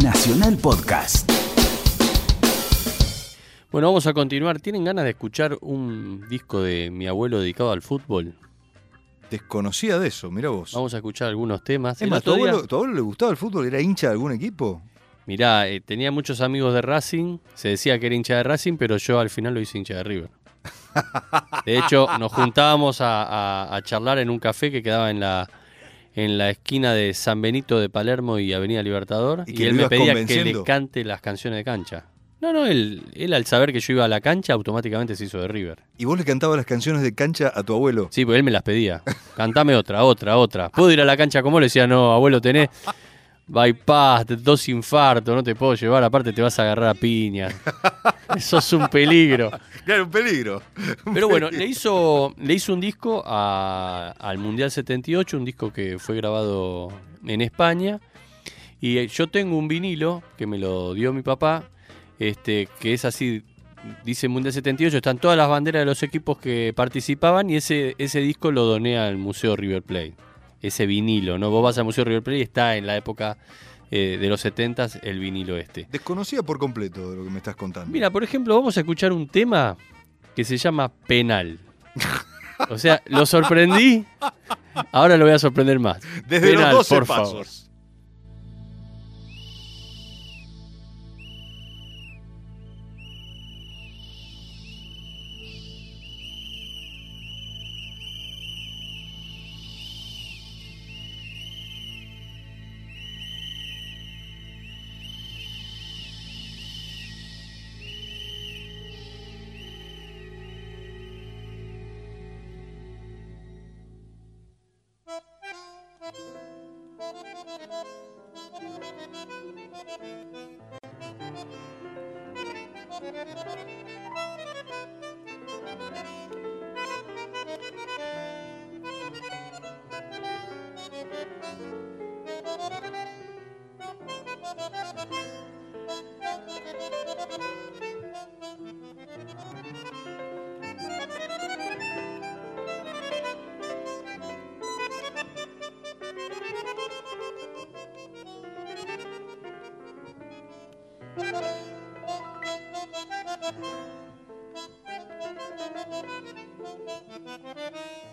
Nacional Podcast. Bueno, vamos a continuar. ¿Tienen ganas de escuchar un disco de mi abuelo dedicado al fútbol? Desconocía de eso, mira vos. Vamos a escuchar algunos temas. Es más, ¿tu día- abuelo, tu abuelo le gustaba el fútbol? ¿Era hincha de algún equipo? Mirá, eh, tenía muchos amigos de Racing, se decía que era hincha de Racing, pero yo al final lo hice hincha de River. De hecho, nos juntábamos a, a- a charlar en un café que quedaba en la, en la esquina de San Benito de Palermo y Avenida Libertador, Y él me pedía que le cante las canciones de cancha. No, no, él, él al saber que yo iba a la cancha, automáticamente se hizo de River. ¿Y vos le cantabas las canciones de cancha a tu abuelo? Sí, porque él me las pedía. Cantame otra, otra, otra. ¿Puedo ir a la cancha como? Le decía, no, abuelo, tenés bypass, dos infartos, no te puedo llevar, aparte te vas a agarrar a piña. Eso es un peligro. Claro, un peligro. Pero bueno, le hizo, le hizo un disco a- al Mundial 78, un disco que fue grabado en España. Y eh, yo tengo un vinilo que me lo dio mi papá, este, que es así, dice Mundial 78, están todas las banderas de los equipos que participaban y ese, ese disco lo doné al Museo River Plate. Ese vinilo, ¿no? Vos vas al Museo River Plate y está en la época eh, de los 70 el vinilo este. Desconocía por completo de lo que me estás contando. Mira, por ejemplo, vamos a escuchar un tema que se llama Penal. O sea, lo sorprendí, ahora lo voy a sorprender más. Desde Penal, los 12 por pasos. favor. Thank you. Thank you.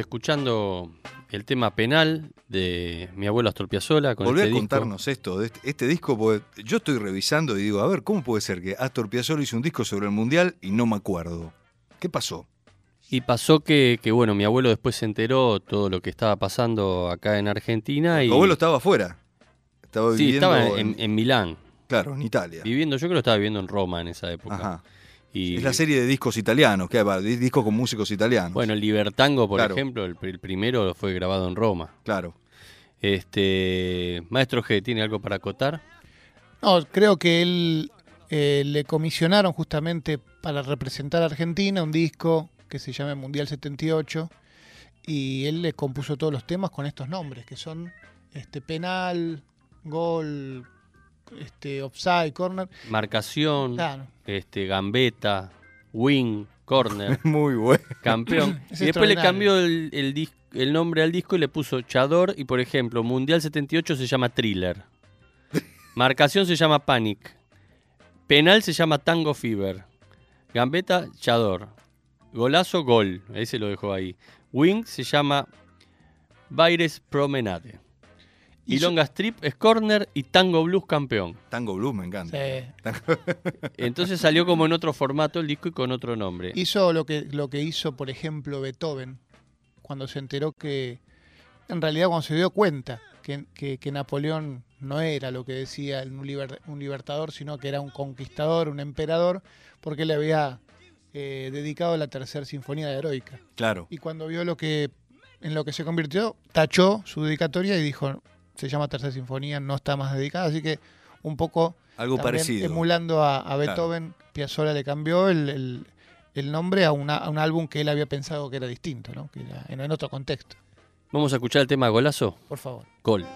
Escuchando el tema penal de mi abuelo Astor Piazzolla con Volví este a disco. contarnos esto, de este, este disco, porque yo estoy revisando y digo, a ver, ¿cómo puede ser que Astor Piazzolla hizo un disco sobre el Mundial y no me acuerdo? ¿Qué pasó? Y pasó que, que, bueno, mi abuelo después se enteró todo lo que estaba pasando acá en Argentina. Y, Tu abuelo estaba afuera. Estaba sí, viviendo estaba en, en Milán. Claro, en Italia. Viviendo, yo creo que estaba viviendo en Roma en esa época. Ajá. Y, Es la serie de discos italianos, que discos con músicos italianos. Bueno, el Libertango, por Claro. ejemplo, el, el primero fue grabado en Roma. Claro. Este, Maestro G, ¿tiene algo para acotar? No, creo que él eh, le comisionaron justamente para representar a Argentina un disco que se llama Mundial 78 y él le compuso todos los temas con estos nombres que son este penal, gol, este offside, corner. Marcación, Claro. este, gambeta, wing, corner, Muy bueno. campeón. Es y después le cambió el, el nombre al disco y le puso Chador y, por ejemplo, Mundial 78 se llama Thriller. Marcación se llama Panic. Penal se llama Tango Fever. Gambeta, Chador. Golazo, Gol. Ese lo dejó ahí. Wing se llama Baires Promenade. Y Longa Strip es Corner y Tango Blues campeón. Tango Blues me encanta. Sí. Entonces salió como en otro formato el disco y con otro nombre. Hizo lo que, lo que hizo, por ejemplo, Beethoven, cuando se enteró que, en realidad cuando se dio cuenta que, que- que Napoleón no era lo que decía el- un, liber- un libertador, sino que era un conquistador, un emperador, porque le había eh, dedicado la tercera sinfonía de Heroica. Claro. Y cuando vio lo que en lo que se convirtió, tachó su dedicatoria y dijo, se llama tercera sinfonía, no está más dedicada, así que un poco Algo parecido. Emulando a, a Beethoven, Piazzolla le cambió el, el- el nombre a, una- a un álbum que él había pensado que era distinto, ¿no? que era en, en otro contexto. Vamos a escuchar el tema Golazo. Por favor. Gol.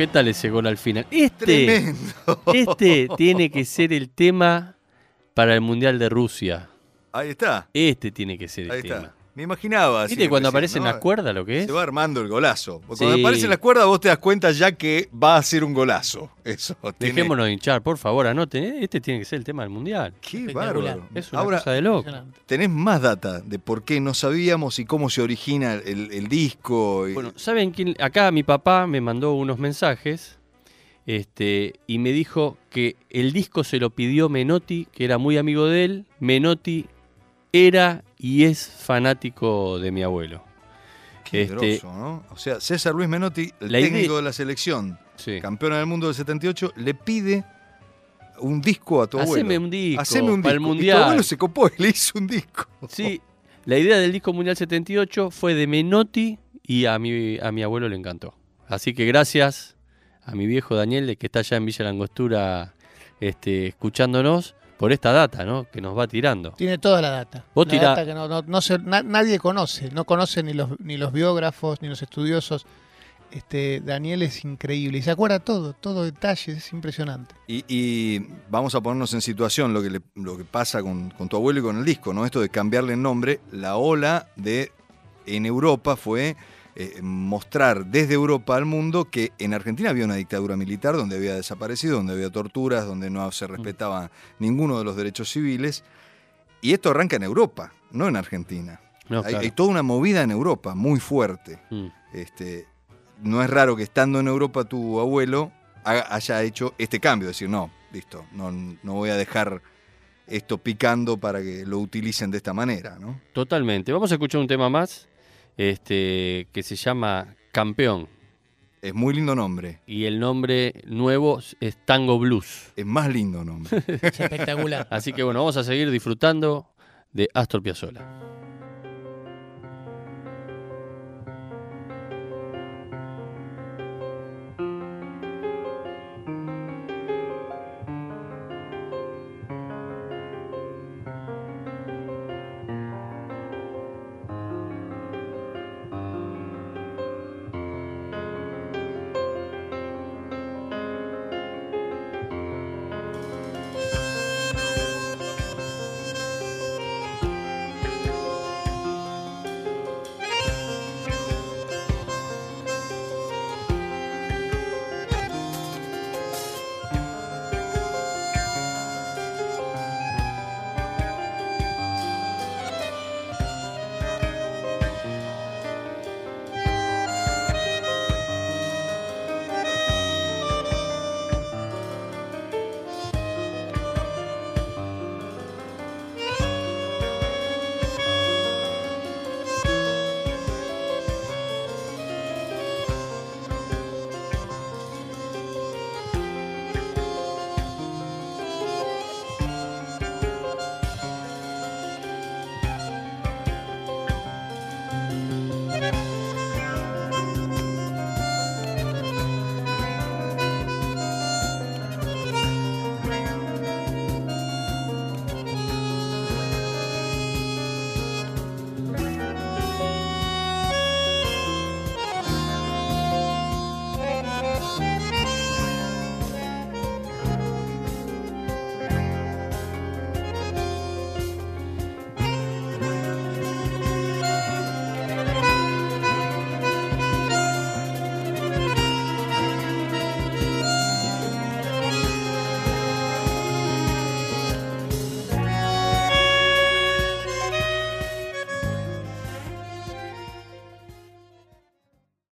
¿Qué tal ese gol al final? Este, Tremendo. este tiene que ser el tema para el Mundial de Rusia. Ahí está. Este tiene que ser el Ahí tema. está. Me imaginaba. ¿Viste cuando aparecen ¿no? las cuerdas lo que es? Se va armando el golazo. Porque Sí. Cuando aparecen las cuerdas vos te das cuenta ya que va a ser un golazo. Eso. tiene- Dejémonos de hinchar, por favor, anoten. Este tiene que ser el tema del Mundial. Qué bárbaro. Es una Ahora, cosa de loco. Tenés más data de por qué no sabíamos y cómo se origina el, el disco. y- Bueno, ¿saben quién? Acá mi papá me mandó unos mensajes este, y me dijo que el disco se lo pidió Menotti, que era muy amigo de él. Menotti era y es fanático de mi abuelo. Qué este- groso, ¿no? O sea, César Luis Menotti, el idea- técnico de la selección, Sí. campeona del mundo del 78, le pide un disco a tu abuelo. Haceme un disco Haceme un para el disco. Y tu Mundial. abuelo se copó y le hizo un disco. Sí, la idea del disco Mundial 78 fue de Menotti y a mi, a mi abuelo le encantó. Así que gracias a mi viejo Daniel, que está allá en Villa Langostura este, escuchándonos, por esta data ¿no? que nos va tirando. Tiene toda la data. Vos la tirá- data que no, no- no se- na- nadie conoce, no conoce ni los, ni los biógrafos, ni los estudiosos. Este, Daniel es increíble y se acuerda todo, todo detalles, es impresionante. Y, y vamos a ponernos en situación lo que, le- lo que pasa con, con tu abuelo y con el disco, ¿no? Esto de cambiarle el nombre, la ola de en Europa fue eh, mostrar desde Europa al mundo que en Argentina había una dictadura militar donde había desaparecido, donde había torturas, donde no se respetaba ninguno de los derechos civiles. Y esto arranca en Europa, no en Argentina. No, hay, toda una movida en Europa muy fuerte. Mm. Este, no es raro que estando en Europa tu abuelo haga- haya hecho este cambio, decir, no, listo, no, no voy a dejar esto picando para que lo utilicen de esta manera, ¿no? Totalmente. Vamos a escuchar un tema más este, que se llama Campeón. Es muy lindo nombre, Y el nombre nuevo es Tango Blues. es más lindo nombre. Es espectacular. Así que bueno, vamos a seguir disfrutando de Astor Piazzolla.